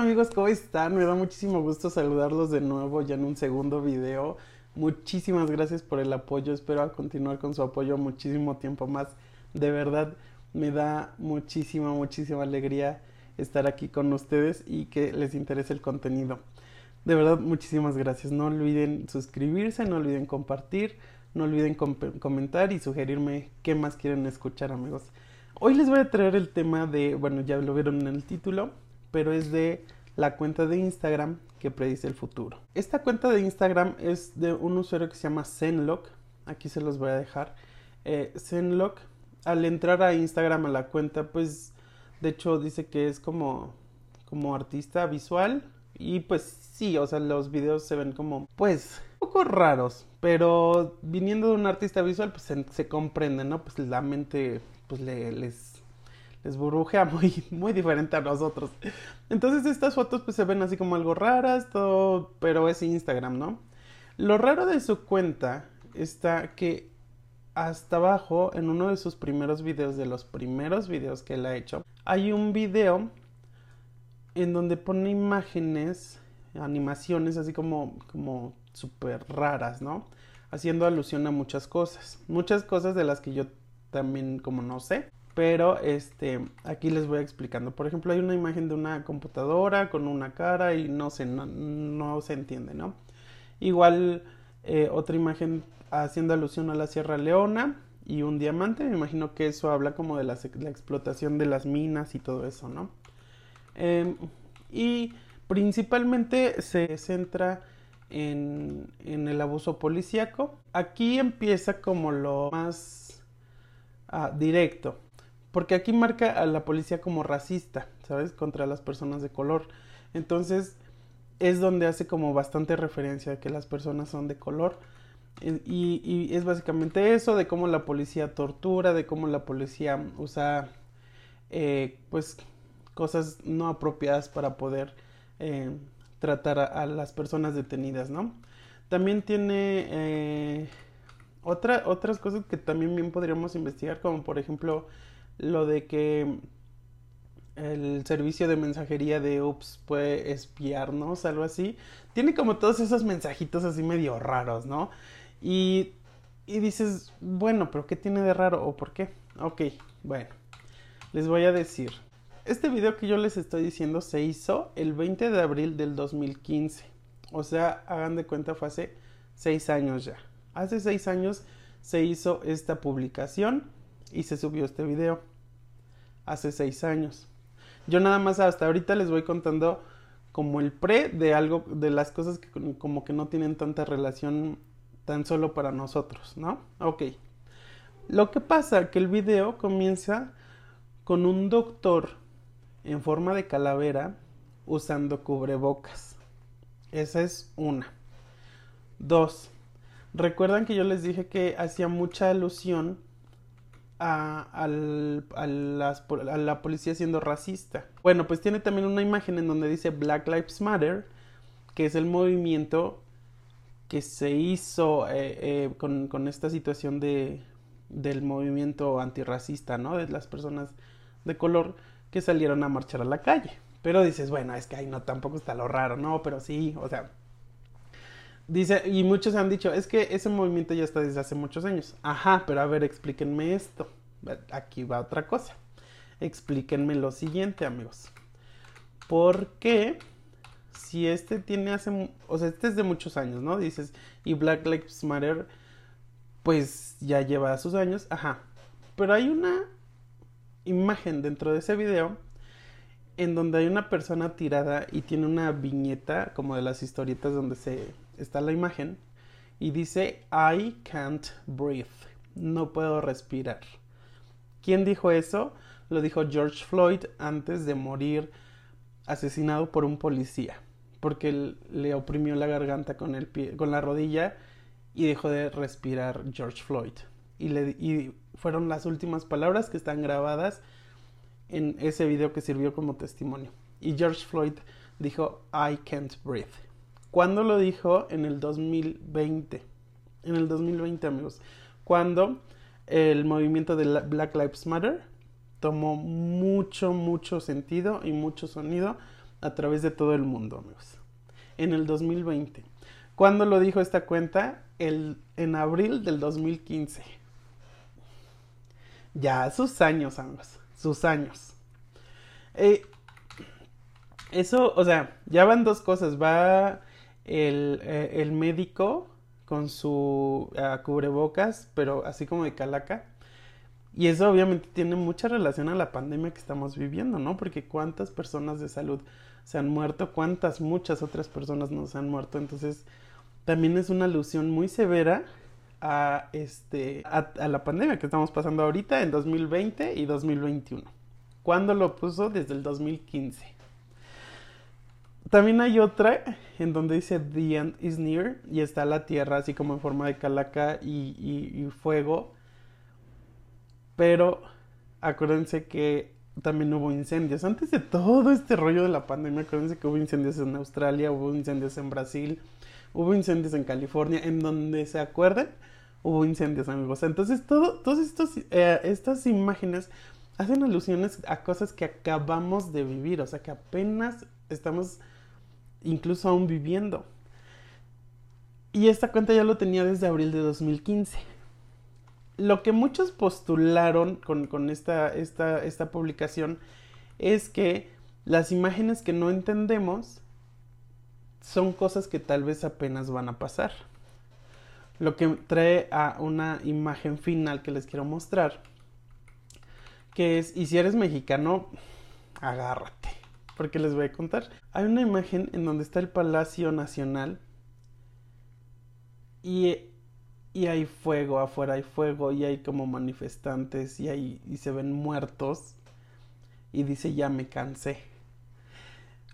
amigos? ¿Cómo están? Me da muchísimo gusto saludarlos de nuevo ya en un segundo video. Muchísimas gracias por el apoyo. Espero continuar con su apoyo muchísimo tiempo más. De verdad, me da muchísima, muchísima alegría estar aquí con ustedes y que les interese el contenido. De verdad, muchísimas gracias. No olviden suscribirse, no olviden compartir, no olviden comentar y sugerirme qué más quieren escuchar, amigos. Hoy les voy a traer el tema de, bueno, ya lo vieron en el título, pero es de la cuenta de Instagram que predice el futuro. Esta cuenta de Instagram es de un usuario que se llama Zenlock. Aquí se los voy a dejar. Eh, Zenlock, al entrar a Instagram a la cuenta, pues de hecho dice que es como, como artista visual. Y pues sí, o sea, los videos se ven como, pues, un poco raros. Pero viniendo de un artista visual, pues se, se comprende, ¿no? Pues la mente, pues le, les les burbujea muy, muy diferente a nosotros. Entonces estas fotos pues se ven así como algo raras, todo, pero es Instagram, ¿no? Lo raro de su cuenta está que hasta abajo, en uno de sus primeros videos, de los primeros videos que él ha hecho, hay un video en donde pone imágenes, animaciones así como, como súper raras, ¿no? Haciendo alusión a muchas cosas. Muchas cosas de las que yo también como no sé. Pero este, aquí les voy explicando. Por ejemplo, hay una imagen de una computadora con una cara y no se, no, se entiende, ¿no? Igual eh, otra imagen haciendo alusión a la Sierra Leona y un diamante. Me imagino que eso habla como de la, explotación de las minas y todo eso, ¿no? Em, y principalmente se centra en, en el abuso policíaco. Aquí empieza como lo más ah, directo. Porque aquí marca a la policía como racista, ¿sabes? Contra las personas de color. Entonces es donde hace como bastante referencia a que las personas son de color. Y, es básicamente eso, de cómo la policía tortura, de cómo la policía usa eh, pues cosas no apropiadas para poder eh, tratar a, las personas detenidas, ¿no? También tiene eh, otra, otras cosas que también bien podríamos investigar, como por ejemplo lo de que el servicio de mensajería de UPS puede espiarnos, algo así. Tiene como todos esos mensajitos así medio raros, ¿no? Y, y dices, bueno, pero ¿qué tiene de raro o por qué? Ok, bueno, les voy a decir. Este video que yo les estoy diciendo se hizo el 20 de abril del 2015. O sea, hagan de cuenta, fue hace 6 años ya. Hace 6 años se hizo esta publicación y se subió este video hace seis años. Yo nada más hasta ahorita les voy contando como el pre de algo, de las cosas que como que no tienen tanta relación tan solo para nosotros, ¿no? Ok. Lo que pasa que el video comienza con un doctor en forma de calavera usando cubrebocas. Esa es una. Dos. Recuerdan que yo les dije que hacía mucha alusión a, la policía siendo racista. Bueno, pues tiene también una imagen en donde dice Black Lives Matter, que es el movimiento que se hizo eh, eh, con, esta situación de, del movimiento antirracista, ¿no? De las personas de color que salieron a marchar a la calle. Pero dices, bueno, es que ahí no, tampoco está lo raro, ¿no? Pero sí, o sea, Dice, y muchos han dicho, es que ese movimiento ya está desde hace muchos años. Ajá, pero a ver, explíquenme esto. Aquí va otra cosa. Explíquenme lo siguiente, amigos. ¿Por qué si este tiene hace, o sea, este es de muchos años, ¿no? Dices, y Black Lives Matter, pues ya lleva sus años, ajá. Pero hay una imagen dentro de ese video en donde hay una persona tirada y tiene una viñeta como de las historietas donde se está la imagen y dice I can't breathe, no puedo respirar. ¿Quién dijo eso? Lo dijo George Floyd antes de morir asesinado por un policía, porque le oprimió la garganta con el pie, con la rodilla y dejó de respirar George Floyd. Y, y fueron las últimas palabras que están grabadas en ese video que sirvió como testimonio. Y George Floyd dijo I can't breathe. ¿Cuándo lo dijo? En el 2020. En el 2020, amigos. Cuando el movimiento de Black Lives Matter tomó mucho, mucho sentido y mucho sonido a través de todo el mundo, amigos. En el 2020. ¿Cuándo lo dijo esta cuenta? El, en abril del 2015. Ya, sus años, amigos. Sus años. Eh, eso, o sea, ya van dos cosas. Va el, eh, el médico con su uh, cubrebocas, pero así como de calaca. Y eso obviamente tiene mucha relación a la pandemia que estamos viviendo, ¿no? Porque cuántas personas de salud se han muerto, cuántas, muchas otras personas nos han muerto. Entonces, también es una alusión muy severa a, este, a la pandemia que estamos pasando ahorita en 2020 y 2021. ¿Cuándo lo puso? Desde el 2015. También hay otra en donde dice The end is near y está la tierra así como en forma de calaca y, y, fuego. Pero acuérdense que también hubo incendios. Antes de todo este rollo de la pandemia, acuérdense que hubo incendios en Australia, hubo incendios en Brasil, hubo incendios en California, en donde se acuerden, hubo incendios, amigos. Entonces, todo, todas eh, estas imágenes hacen alusiones a cosas que acabamos de vivir, o sea, que apenas estamos incluso aún viviendo. Y esta cuenta ya lo tenía desde abril de 2015. Lo que muchos postularon con, esta, esta, esta publicación es que las imágenes que no entendemos son cosas que tal vez apenas van a pasar. Lo que trae a una imagen final que les quiero mostrar, que es, y si eres mexicano, agárrate porque les voy a contar. Hay una imagen en donde está el Palacio Nacional y, y hay fuego afuera, hay fuego y hay como manifestantes y, hay, y se ven muertos y dice ya me cansé.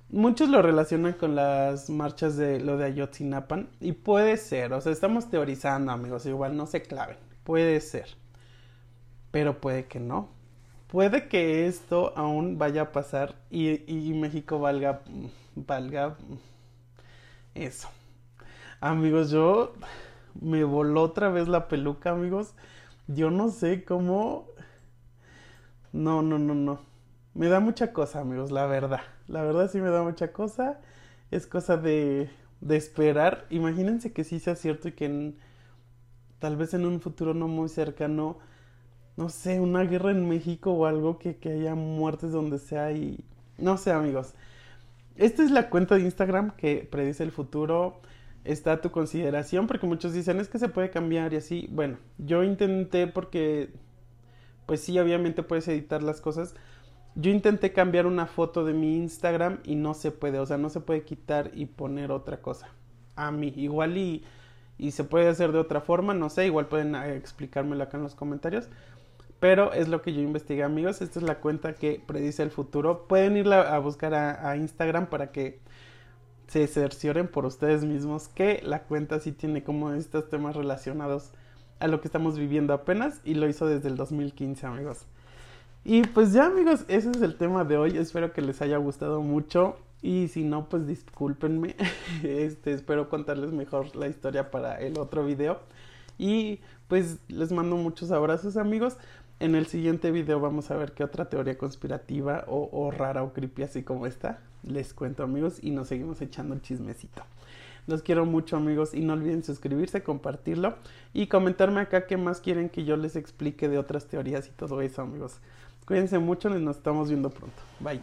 Muchos lo relacionan con las marchas de lo de Ayotzinapan y puede ser, o sea, estamos teorizando amigos, igual no se claven, puede ser, pero puede que no puede que esto aún vaya a pasar y, México valga, valga eso. Amigos, yo me voló otra vez la peluca, amigos. Yo no sé cómo... No, no, no, no. Me da mucha cosa, amigos, la verdad. La verdad sí me da mucha cosa. Es cosa de, de esperar. Imagínense que sí sea cierto y que tal vez en un futuro no muy cercano no sé, una guerra en México o algo que, haya muertes donde sea y... No sé, amigos. Esta es la cuenta de Instagram que predice el futuro. Está a tu consideración porque muchos dicen es que se puede cambiar y así. Bueno, yo intenté porque... Pues sí, obviamente puedes editar las cosas. Yo intenté cambiar una foto de mi Instagram y no se puede. O sea, no se puede quitar y poner otra cosa. A mí, igual y, y se puede hacer de otra forma. No sé, igual pueden eh, explicármelo acá en los comentarios. Pero es lo que yo investigué, amigos. Esta es la cuenta que predice el futuro. Pueden irla a buscar a, Instagram para que se cercioren por ustedes mismos que la cuenta sí tiene como estos temas relacionados a lo que estamos viviendo apenas y lo hizo desde el 2015, amigos. Y pues ya, amigos, ese es el tema de hoy. Espero que les haya gustado mucho. Y si no, pues discúlpenme. Este, espero contarles mejor la historia para el otro video. Y pues les mando muchos abrazos, amigos. En el siguiente video vamos a ver qué otra teoría conspirativa o, rara o creepy así como esta les cuento amigos y nos seguimos echando el chismecito. Los quiero mucho amigos y no olviden suscribirse, compartirlo y comentarme acá qué más quieren que yo les explique de otras teorías y todo eso amigos. Cuídense mucho y nos estamos viendo pronto. Bye.